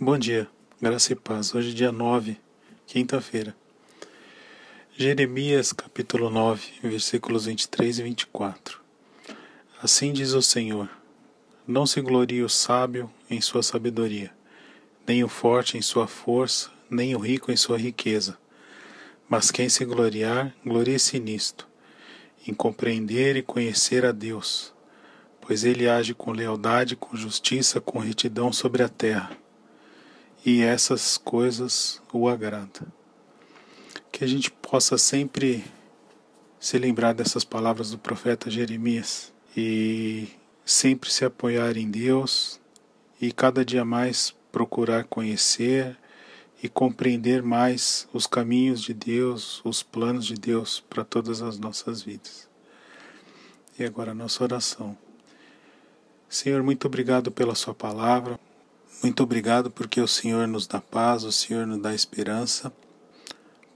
Bom dia, graça e paz. Hoje, é dia 9, quinta-feira. Jeremias, capítulo 9, versículos 23 e 24. Assim diz o Senhor: Não se glorie o sábio em sua sabedoria, nem o forte em sua força, nem o rico em sua riqueza. Mas quem se gloriar, glorie-se nisto, em compreender e conhecer a Deus, pois ele age com lealdade, com justiça, com retidão sobre a terra e essas coisas o agradam. Que a gente possa sempre se lembrar dessas palavras do profeta Jeremias e sempre se apoiar em Deus e cada dia mais procurar conhecer e compreender mais os caminhos de Deus, os planos de Deus para todas as nossas vidas. E agora a nossa oração. Senhor, muito obrigado pela Sua palavra. Muito obrigado porque o Senhor nos dá paz, o Senhor nos dá esperança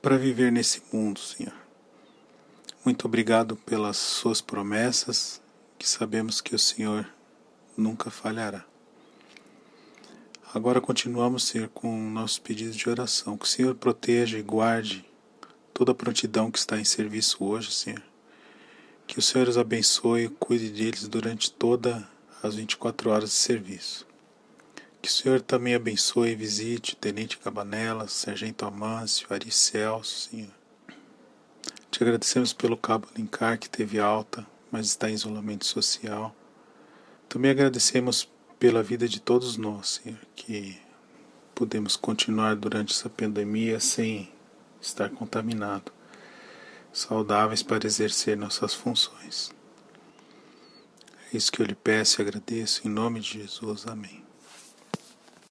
para viver nesse mundo, Senhor. Muito obrigado pelas suas promessas, que sabemos que o Senhor nunca falhará. Agora continuamos, Senhor, com nossos pedidos de oração. Que o Senhor proteja e guarde toda a prontidão que está em serviço hoje, Senhor. Que o Senhor os abençoe e cuide deles durante todas as 24 horas de serviço. Que o Senhor também abençoe e visite Tenente Cabanela, Sargento Amâncio, Ari Celso, Senhor. Te agradecemos pelo cabo Linkar que teve alta, mas está em isolamento social. Também agradecemos pela vida de todos nós, Senhor, que podemos continuar durante essa pandemia sem estar contaminado, saudáveis para exercer nossas funções. É isso que eu lhe peço e agradeço em nome de Jesus. Amém.